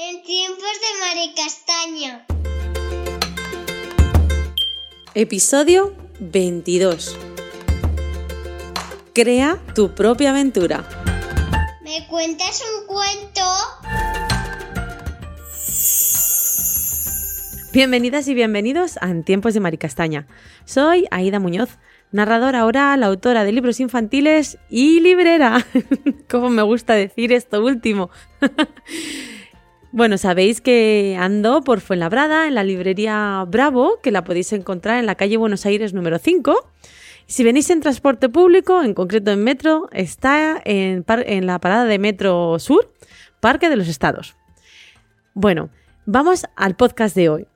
En tiempos de Mari Castaña. Episodio 22. Crea tu propia aventura. ¿Me cuentas un cuento? Bienvenidas y bienvenidos a En tiempos de Mari Castaña. Soy Aida Muñoz, narradora oral, autora de libros infantiles y librera. Como me gusta decir esto último. Bueno, sabéis que ando por Fuenlabrada, en la librería Bravo, que la podéis encontrar en la calle Buenos Aires número 5. Si venís en transporte público, en concreto en metro, está en, en la parada de Metro Sur, Parque de los Estados. Bueno, vamos al podcast de hoy.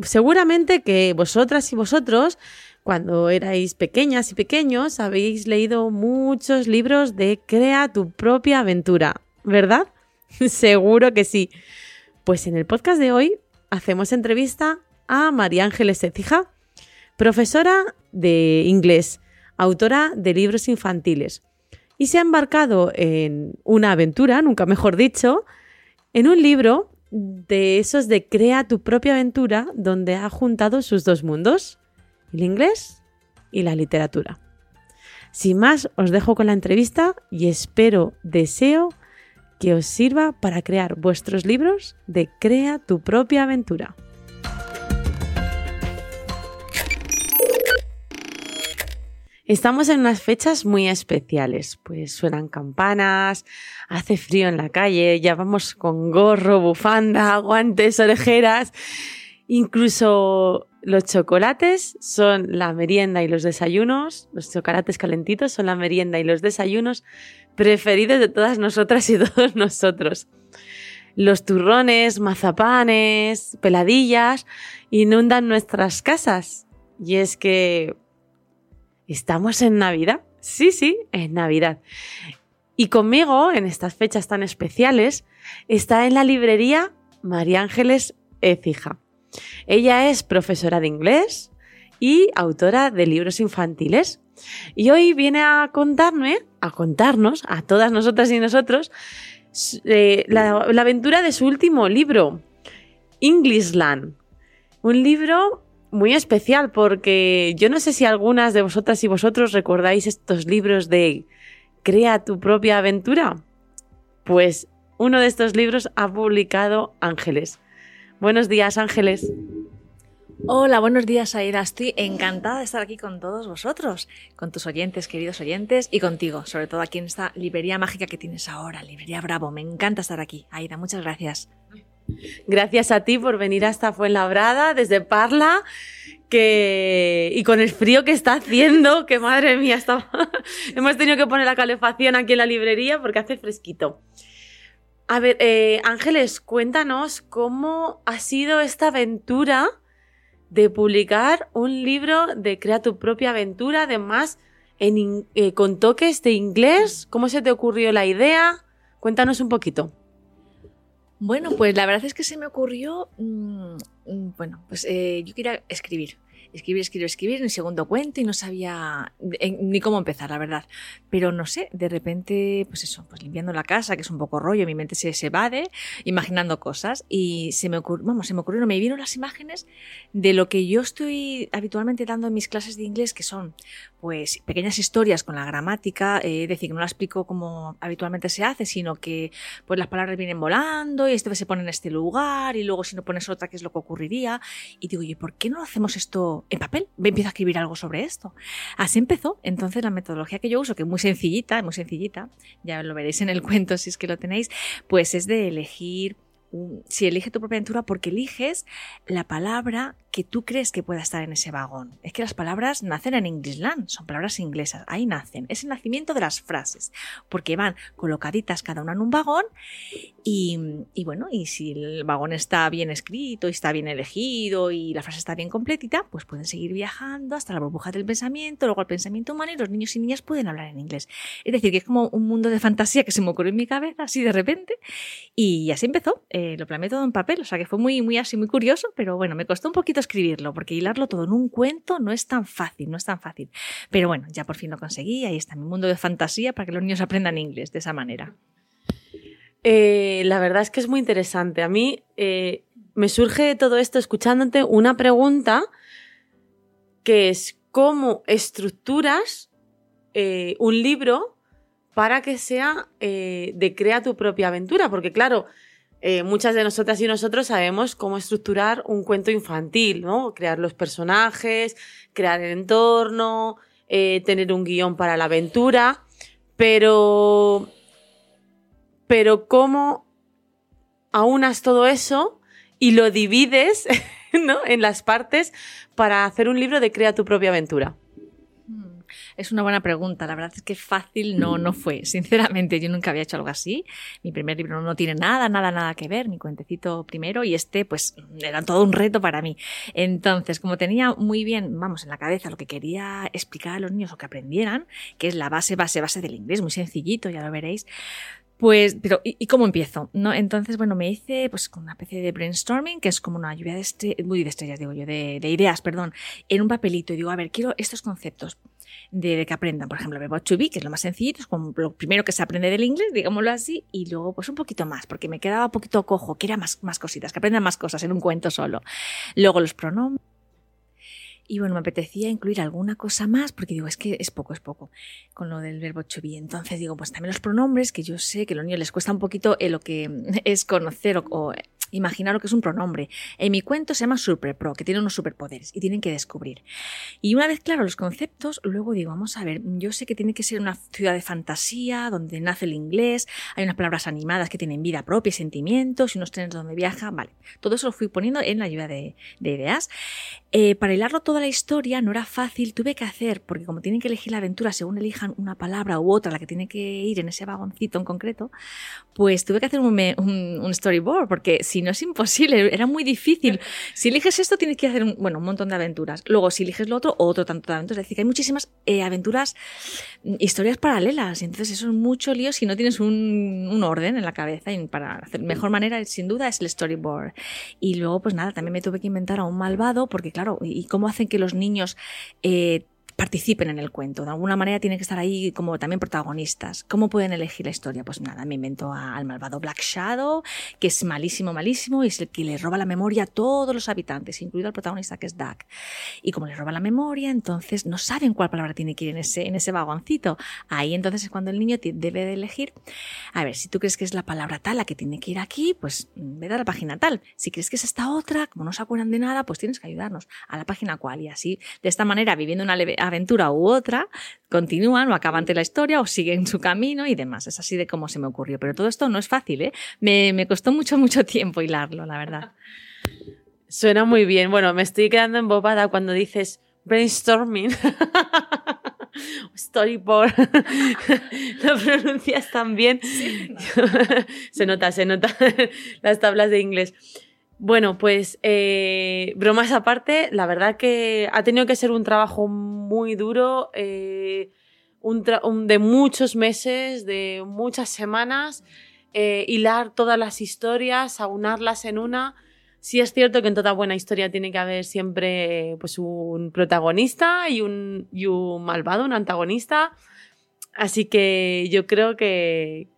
Seguramente que vosotras y vosotros, cuando erais pequeñas y pequeños, habéis leído muchos libros de Crea tu propia aventura, ¿verdad? Seguro que sí. Pues en el podcast de hoy hacemos entrevista a María Ángeles Ecija, profesora de inglés, autora de libros infantiles, y se ha embarcado en una aventura, nunca mejor dicho, en un libro de esos de Crea tu propia aventura, donde ha juntado sus dos mundos, el inglés y la literatura. Sin más, os dejo con la entrevista y espero, deseo que os sirva para crear vuestros libros de Crea tu propia aventura. Estamos en unas fechas muy especiales, pues suenan campanas, hace frío en la calle, ya vamos con gorro, bufanda, guantes, orejeras, incluso los chocolates son la merienda y los desayunos, los chocolates calentitos son la merienda y los desayunos preferidos de todas nosotras y todos nosotros. Los turrones, mazapanes, peladillas inundan nuestras casas. Y es que estamos en Navidad. Sí, sí, en Navidad. Y conmigo, en estas fechas tan especiales, está en la librería María Ángeles Ecija. Ella es profesora de inglés y autora de libros infantiles. Y hoy viene a contarme, a contarnos, a todas nosotras y nosotros, eh, la, la, aventura de su último libro, Englishland. Un libro muy especial porque yo no sé si algunas de vosotras y vosotros recordáis estos libros de Crea tu propia aventura. Pues uno de estos libros ha publicado Ángeles. Buenos días, Ángeles. Hola, buenos días, Aida. Estoy encantada de estar aquí con todos vosotros, con tus oyentes, queridos oyentes, y contigo, sobre todo aquí en esta librería mágica que tienes ahora, Librería Bravo. Me encanta estar aquí. Aida, muchas gracias. Gracias a ti por venir hasta Fuenlabrada, desde Parla, que... y con el frío que está haciendo, que madre mía, hemos tenido que poner la calefacción aquí en la librería porque hace fresquito. A ver, eh, Ángeles, cuéntanos cómo ha sido esta aventura de publicar un libro de Crea tu propia aventura, además en, eh, con toques de inglés. ¿Cómo se te ocurrió la idea? Cuéntanos un poquito. Bueno, pues la verdad es que se me ocurrió, mmm, bueno, pues eh, yo quería escribir escribir, escribir, escribir, mi segundo cuento y no sabía ni cómo empezar, la verdad. Pero no sé, de repente, pues eso, pues limpiando la casa, que es un poco rollo, mi mente se, se evade, imaginando cosas y se me ocurrió, vamos, se me ocurrió, me vieron las imágenes de lo que yo estoy habitualmente dando en mis clases de inglés, que son pues pequeñas historias con la gramática, eh, es decir, que no la explico como habitualmente se hace, sino que pues las palabras vienen volando y este se pone en este lugar y luego si no pones otra, ¿qué es lo que ocurriría? Y digo, oye, ¿por qué no hacemos esto en papel, empiezo a escribir algo sobre esto. Así empezó. Entonces la metodología que yo uso, que es muy sencillita, muy sencillita, ya lo veréis en el cuento si es que lo tenéis, pues es de elegir si elige tu propia aventura porque eliges la palabra que tú crees que pueda estar en ese vagón. Es que las palabras nacen en Englishland, son palabras inglesas, ahí nacen. Es el nacimiento de las frases, porque van colocaditas cada una en un vagón y, bueno, y si el vagón está bien escrito y está bien elegido y la frase está bien completita, pues pueden seguir viajando hasta la burbuja del pensamiento, luego el pensamiento humano y los niños y niñas pueden hablar en inglés. Es decir, que es como un mundo de fantasía que se me ocurrió en mi cabeza así de repente y así empezó. Eh, lo planeé todo en papel, o sea que fue muy, muy así, muy curioso, pero bueno, me costó un poquito escribirlo, porque hilarlo todo en un cuento no es tan fácil, no es tan fácil. Pero bueno, ya por fin lo conseguí, ahí está mi mundo de fantasía para que los niños aprendan inglés de esa manera. Eh, la verdad es que es muy interesante. A mí eh, me surge de todo esto escuchándote una pregunta que es cómo estructuras eh, un libro para que sea de crea tu propia aventura, porque claro, eh, muchas de nosotras y nosotros sabemos cómo estructurar un cuento infantil, ¿no? Crear los personajes, crear el entorno, eh, tener un guion para la aventura, pero, pero cómo aunas todo eso y lo divides ¿no? en las partes para hacer un libro de Crea tu propia aventura. Es una buena pregunta. La verdad es que fácil no, no fue. Sinceramente, yo nunca había hecho algo así. Mi primer libro no tiene nada, nada, nada que ver. Mi cuentecito primero y este, pues, era todo un reto para mí. Entonces, como tenía muy bien, vamos, en la cabeza lo que quería explicar a los niños o que aprendieran, que es la base, base, base del inglés, muy sencillito, ya lo veréis, pues, pero, ¿y, cómo empiezo? ¿No? Entonces, bueno, me hice pues con una especie de brainstorming, que es como una lluvia de, estrellas, digo yo, de, de, ideas, perdón, en un papelito. Y digo, a ver, quiero estos conceptos de, que aprendan, por ejemplo, verbo to be, que es lo más sencillito, es como lo primero que se aprende del inglés, digámoslo así, y luego pues un poquito más, porque me quedaba un poquito cojo, que era más, más cositas, que aprendan más cosas en un cuento solo. Luego los pronombres y bueno, me apetecía incluir alguna cosa más, porque digo, es que es poco, es poco, con lo del verbo to be. Entonces digo, pues también los pronombres, que yo sé que a los niños les cuesta un poquito eh, lo que es conocer o lo que es un pronombre. En mi cuento se llama Pro, que tiene unos superpoderes y tienen que descubrir. Y una vez claro los conceptos, luego digo, vamos a ver, yo sé que tiene que ser una ciudad de fantasía, donde nace el inglés, hay unas palabras animadas que tienen vida propia, sentimientos, y unos trenes donde viaja, vale. Todo eso lo fui poniendo en la ayuda de, ideas. Eh, para hilarlo toda la historia no era fácil, tuve que hacer, porque como tienen que elegir la aventura según elijan una palabra u otra, la que tiene que ir en ese vagoncito en concreto, pues tuve que hacer un, un storyboard, porque si no es imposible, era muy difícil. Si eliges esto, tienes que hacer un, bueno, un montón de aventuras. Luego, si eliges lo otro, otro tanto de aventuras. Es decir, que hay muchísimas eh, aventuras, mm, historias paralelas. Y entonces eso es mucho lío si no tienes un, un orden en la cabeza. Y para hacer mejor manera, sin duda, es el storyboard. Y luego, pues nada, también me tuve que inventar a un malvado, porque claro, ¿y cómo hacen que los niños eh, participen en el cuento. De alguna manera tienen que estar ahí como también protagonistas. ¿Cómo pueden elegir la historia? Pues nada, me invento al malvado Black Shadow, que es malísimo, malísimo, y es el que le roba la memoria a todos los habitantes, incluido al protagonista que es Doug. Y como le roba la memoria, entonces no saben cuál palabra tiene que ir en ese, en ese vagoncito. Ahí entonces es cuando el niño debe de elegir. A ver, si tú crees que es la palabra tal la que tiene que ir aquí, pues ve a la página tal. Si crees que es esta otra, como no se acuerdan de nada, pues tienes que ayudarnos a la página cual. Y así, de esta manera, viviendo una leve aventura u otra, continúan o acaban la historia o siguen su camino y demás. Es así de cómo se me ocurrió. Pero todo esto no es fácil, ¿eh? Me, me costó mucho, mucho tiempo hilarlo, la verdad. Suena muy bien. Bueno, me estoy quedando embobada cuando dices brainstorming. Storyboard. Lo pronuncias tan bien. se nota, se nota las tablas de inglés. Bueno, pues eh, bromas aparte, la verdad que ha tenido que ser un trabajo muy duro, eh, un, de muchos meses, de muchas semanas, eh, hilar todas las historias, aunarlas en una. Sí es cierto que en toda buena historia tiene que haber siempre pues, un protagonista y un, y un malvado, un antagonista. Así que yo creo que,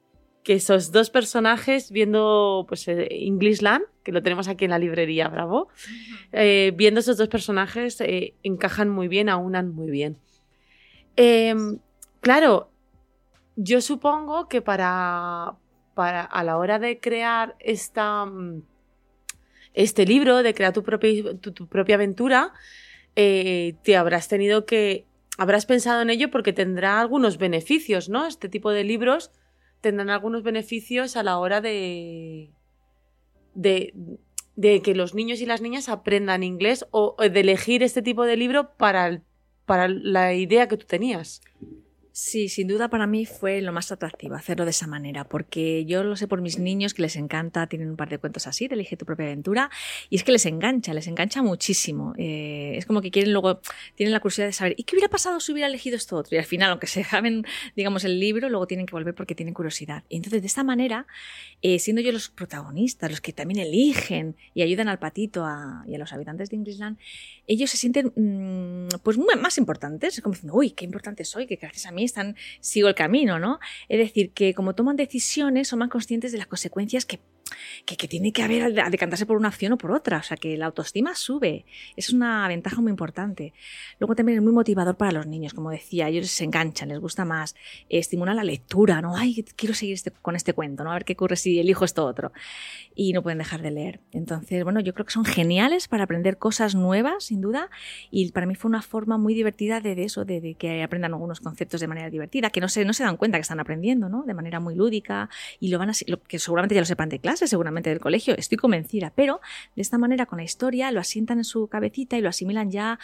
que esos dos personajes, viendo pues, eh, Englishland, que lo tenemos aquí en la librería, bravo, eh, viendo esos dos personajes eh, encajan muy bien, aunan muy bien. Em, claro, yo supongo que para, para a la hora de crear esta, mm, este libro, de crear tu propia, tu propia aventura, te habrás tenido que, habrás pensado en ello porque tendrá algunos beneficios, ¿no? Este tipo de libros tendrán algunos beneficios a la hora de, de, de que los niños y las niñas aprendan inglés o de elegir este tipo de libro para, para la idea que tú tenías. Sí, sin duda para mí fue lo más atractivo hacerlo de esa manera, porque yo lo sé por mis niños que les encanta, tienen un par de cuentos así, de Elige tu propia aventura, y es que les engancha, les engancha muchísimo. Eh, es como que quieren luego, tienen la curiosidad de saber, ¿y qué hubiera pasado si hubiera elegido esto otro? Y al final, aunque se dejaban, digamos, el libro, luego tienen que volver porque tienen curiosidad. Y entonces, de esta manera, eh, siendo yo los protagonistas, los que también eligen y ayudan al patito y a los habitantes de Englishland, ellos se sienten mm, pues más importantes, es como diciendo, uy, qué importante soy, que gracias a mí están, sigo el camino, ¿no? Es decir, que como toman decisiones son más conscientes de las consecuencias que que, tiene que haber a decantarse por una acción o por otra. O sea, que la autoestima sube. Es una ventaja muy importante. Luego también es muy motivador para los niños, como decía. Ellos se enganchan, les gusta más. estimula la lectura, ¿no? Ay, quiero seguir este, con este cuento, ¿no? A ver qué ocurre si elijo esto otro. Y no pueden dejar de leer. Entonces, bueno, yo creo que son geniales para aprender cosas nuevas, sin duda. Y para mí fue una forma muy divertida de, eso, de, que aprendan algunos conceptos de manera divertida, que no se, no se dan cuenta que están aprendiendo, ¿no? De manera muy lúdica. Y lo van a, que seguramente ya lo sepan de clase, seguramente del colegio, estoy convencida, pero de esta manera con la historia lo asientan en su cabecita y lo asimilan ya,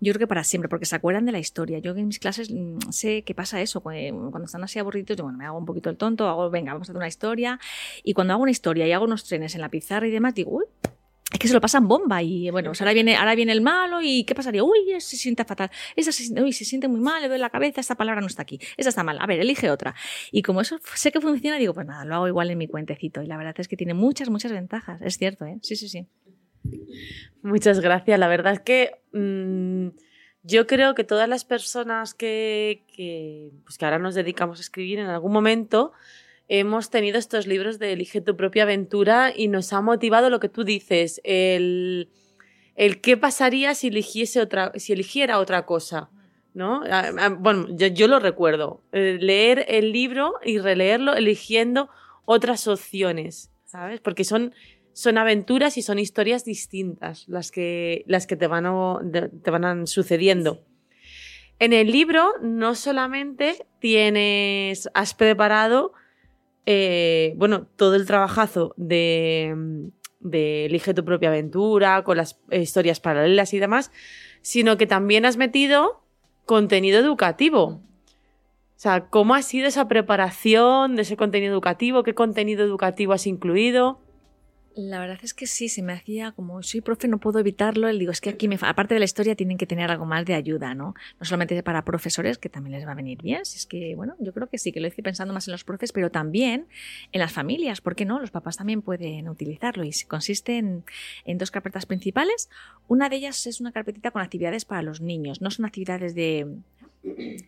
yo creo que para siempre, porque se acuerdan de la historia. Yo en mis clases mm, sé que pasa eso, cuando están así aburridos, yo bueno, me hago un poquito el tonto, hago, venga, vamos a hacer una historia, y cuando hago una historia y hago unos trenes en la pizarra y demás, digo, uy, es que se lo pasan bomba y bueno, pues ahora viene, ahora viene el malo y ¿qué pasaría? Uy, se siente fatal, esa se, uy, se siente muy mal, le duele la cabeza, esta palabra no está aquí, esa está mal, a ver, elige otra. Y como eso sé que funciona, digo, pues nada, lo hago igual en mi cuentecito y la verdad es que tiene muchas, muchas ventajas, es cierto, ¿eh? Sí, sí, sí. Muchas gracias, la verdad es que mm, yo creo que todas las personas que, que, pues que ahora nos dedicamos a escribir en algún momento hemos tenido estos libros de Elige tu propia aventura y nos ha motivado lo que tú dices, el, el qué pasaría si eligiese otra, si eligiera otra cosa. ¿No? Bueno, yo, lo recuerdo. Eh, leer el libro y releerlo eligiendo otras opciones, ¿sabes? Porque son, son aventuras y son historias distintas las que, las que te, van te van sucediendo. En el libro no solamente tienes, has preparado eh, bueno, todo el trabajazo de, de Elige tu propia aventura, con las historias paralelas y demás, sino que también has metido contenido educativo. O sea, ¿cómo ha sido esa preparación de ese contenido educativo? ¿Qué contenido educativo has incluido? La verdad es que sí, se me hacía como soy profe, no puedo evitarlo. El digo, es que aquí, me, aparte de la historia, tienen que tener algo más de ayuda, ¿no? No solamente para profesores, que también les va a venir bien. Si es que, bueno, yo creo que sí, que lo hice pensando más en los profes, pero también en las familias. ¿Por qué no? Los papás también pueden utilizarlo y consiste en, en dos carpetas principales. Una de ellas es una carpetita con actividades para los niños. No son actividades de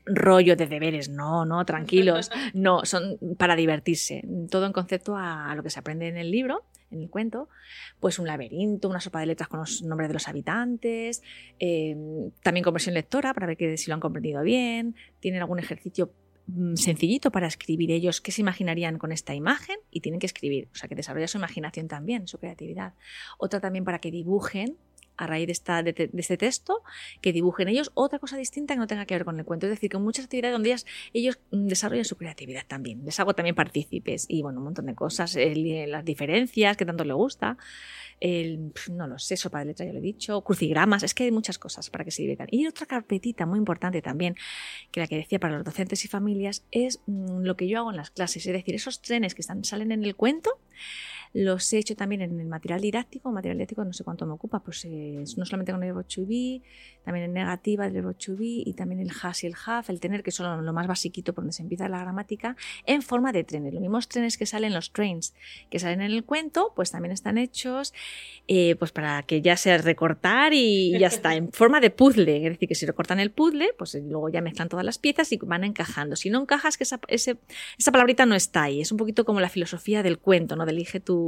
rollo de deberes, no, no, tranquilos, no, son para divertirse, todo en concepto a, lo que se aprende en el libro, en el cuento, pues un laberinto, una sopa de letras con los nombres de los habitantes, em, también conversión lectora para ver que, si lo han comprendido bien, tienen algún ejercicio mm, sencillito para escribir ellos qué se imaginarían con esta imagen y tienen que escribir, o sea que desarrolla su imaginación también, su creatividad. Otra también para que dibujen a raíz de, esta, este texto, que dibujen ellos otra cosa distinta que no tenga que ver con el cuento. Es decir, que muchas actividades donde ellos, ellos desarrollan su creatividad también. Les hago también partícipes y bueno, un montón de cosas, las diferencias que tanto le gusta. El, no lo sé, sopa de letra, ya lo he dicho, crucigramas, es que hay muchas cosas para que se diviertan. Y otra carpetita muy importante también, que la que decía para los docentes y familias, es mm, lo que yo hago en las clases, es decir, esos trenes que están, salen en el cuento, los he hecho también en el material didáctico. material didáctico no sé cuánto me ocupa, pues no solamente con el verbo también en negativa del verbo y también el has y el have, el tener, que son lo más basiquito por donde se empieza la gramática, en forma de trenes. Los mismos trenes que salen, los trains que salen en el cuento, pues también están hechos eh, pues para que ya sea recortar y ya está, en forma de puzzle. Es decir, que si recortan el puzzle, pues luego ya mezclan todas las piezas y van encajando. Si no encajas, que esa, esa palabrita no está ahí. Es un poquito como la filosofía del cuento, ¿no? De elige tu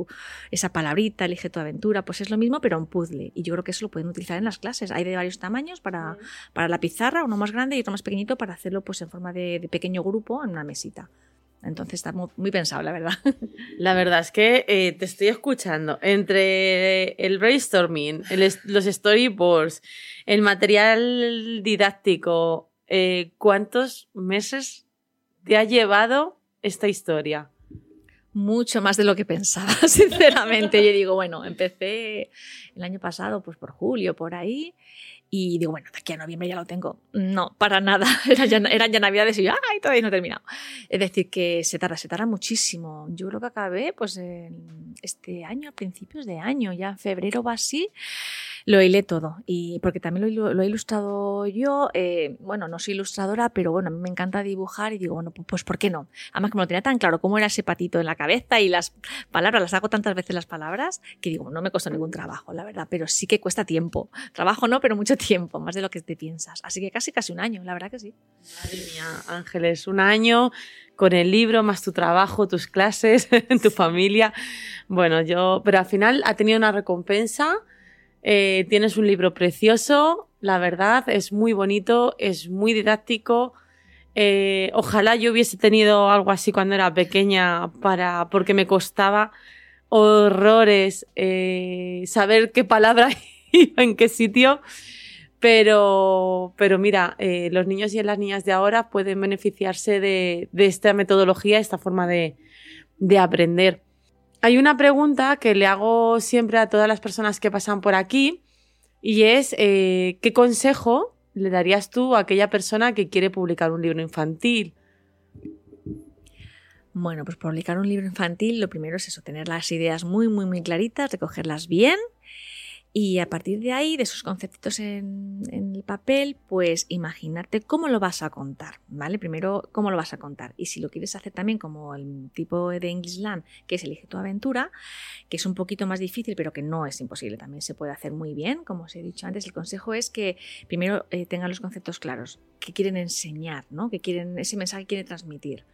esa palabrita, elige tu aventura, pues es lo mismo, pero un puzzle. Y yo creo que eso lo pueden utilizar en las clases. Hay de varios tamaños para, para la pizarra, uno más grande y otro más pequeñito para hacerlo pues en forma de, pequeño grupo en una mesita. Entonces está muy, pensado, la verdad. La verdad es que eh, te estoy escuchando. Entre el brainstorming, los storyboards, el material didáctico, eh, ¿cuántos meses te ha llevado esta historia? Mucho más de lo que pensaba, sinceramente. Yo digo, bueno, empecé el año pasado, pues por julio, por ahí, y digo, bueno, de aquí a noviembre ya lo tengo. No, para nada. Eran ya, eran ya navidades y yo, ¡ay! Todavía no he terminado. Es decir, que se tarda, se tarda muchísimo. Yo creo que acabé, pues, este año, a principios de año, ya en febrero va así lo hilé todo. Y porque también lo, he ilustrado yo. Eh, bueno, no soy ilustradora, pero bueno, a mí me encanta dibujar y digo, bueno, pues ¿por qué no? Además, como lo tenía tan claro cómo era ese patito en la cabeza y las palabras, las hago tantas veces las palabras, que digo, no me costó ningún trabajo, la verdad, pero sí que cuesta tiempo. Trabajo no, pero mucho tiempo, más de lo que te piensas. Así que casi, casi un año, la verdad que sí. Madre mía, Ángeles, un año con el libro, más tu trabajo, tus clases, tu familia. Bueno, yo, pero al final ha tenido una recompensa eh, tienes un libro precioso, la verdad, es muy bonito, es muy didáctico. Eh, ojalá yo hubiese tenido algo así cuando era pequeña para, porque me costaba horrores eh, saber qué palabra iba en qué sitio. Pero, pero mira, los niños y las niñas de ahora pueden beneficiarse de, de esta metodología, esta forma de, de aprender. Hay una pregunta que le hago siempre a todas las personas que pasan por aquí y es eh, ¿qué consejo le darías tú a aquella persona que quiere publicar un libro infantil? Bueno, pues publicar un libro infantil lo primero es eso, tener las ideas muy, muy, muy claritas, recogerlas bien y a partir de ahí, de esos conceptos en, el papel, pues imaginarte cómo lo vas a contar, ¿vale? Primero, cómo lo vas a contar. Y si lo quieres hacer también como el tipo de English Land, que es Elige tu aventura, que es un poquito más difícil, pero que no es imposible, también se puede hacer muy bien. Como os he dicho antes, el consejo es que primero eh, tengan los conceptos claros, que quieren enseñar, ¿no? Que quieren, ese mensaje que quieren transmitir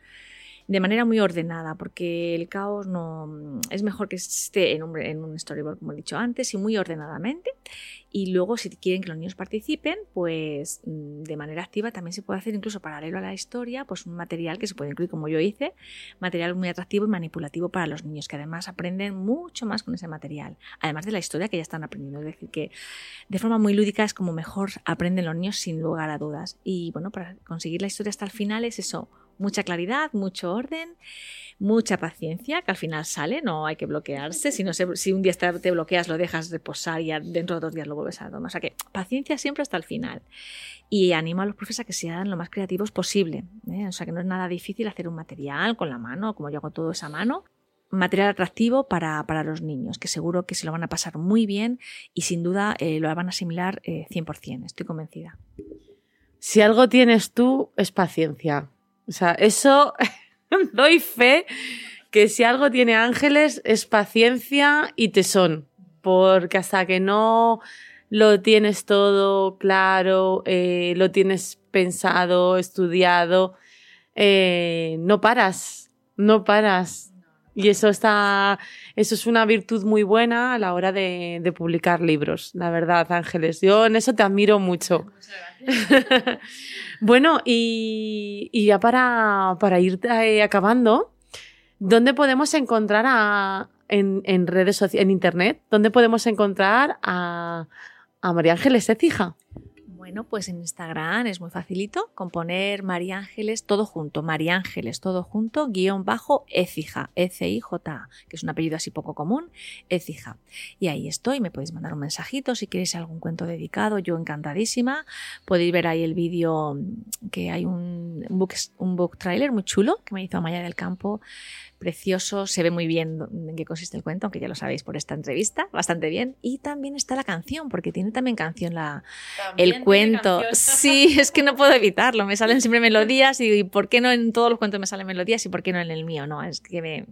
de manera muy ordenada, porque el caos no es mejor que esté en un, en un storyboard, como he dicho antes, y muy ordenadamente. Y luego, si quieren que los niños participen, pues mm, de manera activa también se puede hacer, incluso paralelo a la historia, pues un material que se puede incluir, como yo hice, material muy atractivo y manipulativo para los niños, que además aprenden mucho más con ese material, además de la historia que ya están aprendiendo. Es decir, que de forma muy lúdica es como mejor aprenden los niños sin lugar a dudas. Y bueno, para conseguir la historia hasta el final es eso, mucha claridad, mucho orden, mucha paciencia, que al final sale, no hay que bloquearse. Si, no si un día te bloqueas, lo dejas reposar y dentro de dos días lo vuelves a tomar. O sea que paciencia siempre hasta el final. Y animo a los profes a que sean lo más creativos posible. ¿eh? O sea que no es nada difícil hacer un material con la mano, como yo hago todo esa mano. Material atractivo para, los niños, que seguro que se lo van a pasar muy bien y sin duda eh, lo van a asimilar 100%, eh, estoy convencida. Si algo tienes tú, es paciencia. O sea, eso doy fe que si algo tiene ángeles es paciencia y tesón, porque hasta que no lo tienes todo claro, eh, lo tienes pensado, estudiado, eh, no paras, no paras. Y eso está, eso es una virtud muy buena a la hora de, publicar libros, la verdad, Ángeles. Yo en eso te admiro mucho. bueno, y, ya para, para ir eh, acabando, ¿dónde podemos encontrar a, en, redes sociales, en internet, dónde podemos encontrar a, a María Ángeles Ecija? Bueno, pues en Instagram es muy facilito componer María Ángeles todo junto, María Ángeles todo junto, guion bajo Ecija, E-C-I-J-A, que es un apellido así poco común, Ecija. Y ahí estoy, me podéis mandar un mensajito si queréis algún cuento dedicado, yo encantadísima. Podéis ver ahí el vídeo que hay un, book, un book trailer muy chulo que me hizo Amaya del Campo precioso, se ve muy bien en qué consiste el cuento, aunque ya lo sabéis por esta entrevista, bastante bien. Y también está la canción, porque tiene también canción la, el cuento. Sí, es que no puedo evitarlo, me salen siempre melodías y, ¿por qué no en todos los cuentos me salen melodías y por qué no en el mío? No, es que me...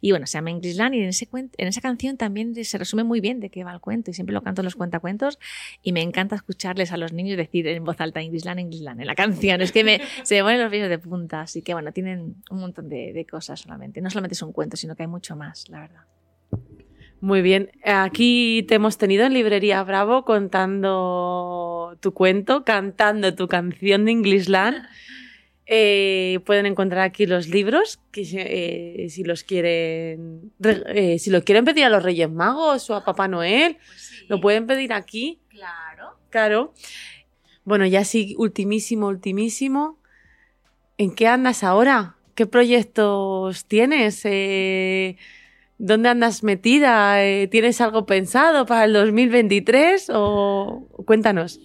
Y bueno, se llama Englishland y en, ese en esa canción también se resume muy bien de qué va el cuento y siempre lo canto en los cuentacuentos y me encanta escucharles a los niños decir en voz alta Englishland, Englishland en la canción. Es que me, se me ponen los vellos de punta, así que bueno, tienen un montón de, de cosas solamente. No solamente es un cuento, sino que hay mucho más, la verdad. Muy bien. Aquí te hemos tenido en Librería Bravo contando tu cuento, cantando tu canción de Englishland. Eh, pueden encontrar aquí los libros, que eh, si los quieren, eh, si los quieren pedir a los Reyes Magos o a Papá Noel, pues lo pueden pedir aquí. Claro. Claro. Bueno, ya sí, ultimísimo, ultimísimo. ¿En qué andas ahora? ¿Qué proyectos tienes? Eh, ¿Dónde andas metida? Eh, ¿Tienes algo pensado para el 2023? O cuéntanos.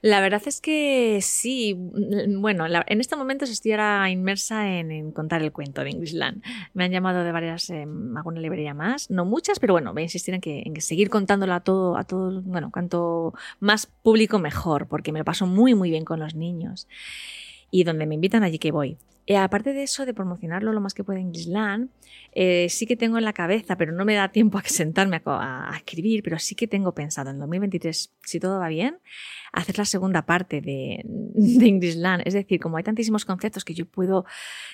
La verdad es que sí. Mm, bueno, en este momento estoy ahora inmersa en, contar el cuento de Englishland. Me han llamado de varias, eh, alguna librería más, no muchas, pero bueno, voy a insistir en que, seguir contándolo a todo, a todo, bueno, cuanto más público mejor, porque me lo paso muy, muy bien con los niños. Y donde me invitan, allí que voy. Eh, aparte de eso, de promocionarlo lo más que pueda en Gisland, eh, sí que tengo en la cabeza, pero no me da tiempo a sentarme a, escribir, pero sí que tengo pensado en 2023, si todo va bien, hacer la segunda parte de, de Englishland. Es decir, como hay tantísimos conceptos que yo puedo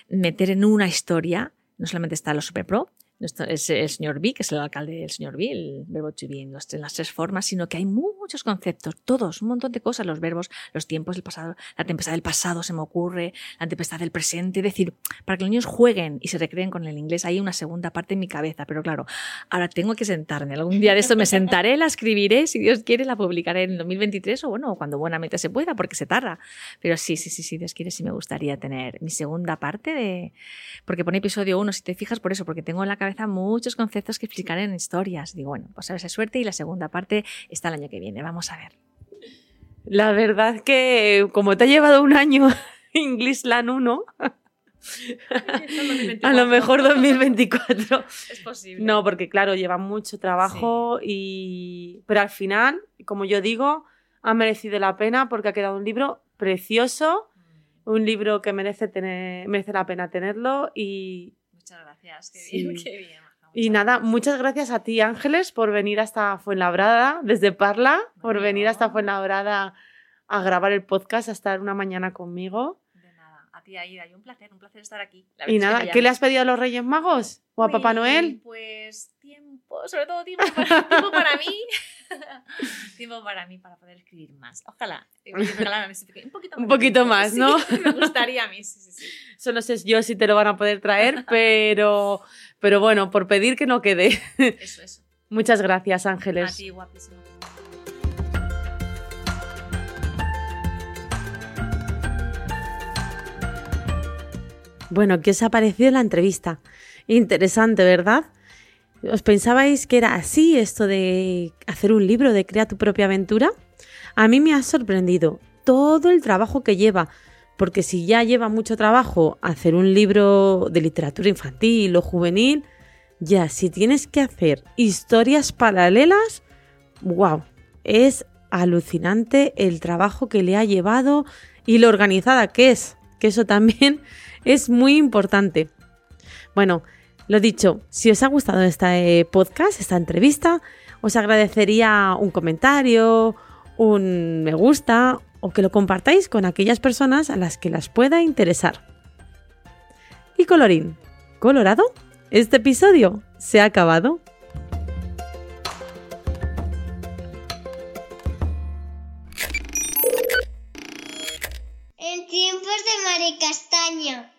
meter en una historia, no solamente está lo Super Pro, es el señor B, que es el alcalde del señor B, el verbo to be en, las tres formas, sino que hay muchos conceptos, todos, un montón de cosas, los verbos, los tiempos, el pasado, la tempestad del pasado se me ocurre, la tempestad del presente, es decir, para que los niños jueguen y se recreen con el inglés, hay una segunda parte en mi cabeza, pero claro, ahora tengo que sentarme, algún día de esto me sentaré, la escribiré, si Dios quiere la publicaré en 2023 o bueno, cuando buenamente se pueda, porque se tarda, pero sí, sí, sí, sí, Dios quiere, sí me gustaría tener mi segunda parte de, porque pone episodio 1, si te fijas por eso, porque tengo en la cabeza muchos conceptos que explicar en historias. Digo, bueno, pues a ver, suerte y la segunda parte está el año que viene. Vamos a ver. La verdad que como te ha llevado un año English Land 1, a lo mejor 2024. es posible. No, porque claro, lleva mucho trabajo y... Pero al final, como yo digo, ha merecido la pena porque ha quedado un libro precioso, mm. un libro que merece, tener, merece la pena tenerlo y, gracias. Qué bien, qué bien. Y nada, muchas gracias a ti, Ángeles, por venir hasta Fuenlabrada, desde Parla, por venir hasta Fuenlabrada a grabar el podcast, a estar una mañana conmigo. De nada, a ti, Aida, y un placer, un placer estar aquí. y nada, ¿qué le has pedido a los Reyes Magos? ¿O a Papá Noel? Pues tiempo, sobre todo tiempo para, tiempo para mí. tiempo para mí para poder escribir más. Ojalá. Un poquito, un poquito más, ¿no? me gustaría a mí, sí, sí, sí. Eso no sé yo si te lo van a poder traer, pero, pero bueno, por pedir que no quede. Eso, eso. Muchas gracias, Ángeles. A ti, guapísimo. Bueno, ¿qué os ha parecido la entrevista? Interesante, ¿verdad? ¿Os pensabais que era así esto de hacer un libro, de crear tu propia aventura? A mí me ha sorprendido todo el trabajo que lleva, porque si ya lleva mucho trabajo hacer un libro de literatura infantil o juvenil, ya si tienes que hacer historias paralelas, wow, es alucinante el trabajo que le ha llevado y lo organizada que es, que eso también es muy importante. Bueno, lo dicho, si os ha gustado este podcast, esta entrevista, os agradecería un comentario, un me gusta o que lo compartáis con aquellas personas a las que las pueda interesar. Y colorín, colorado, este episodio se ha acabado. En tiempos de Mari Castaño.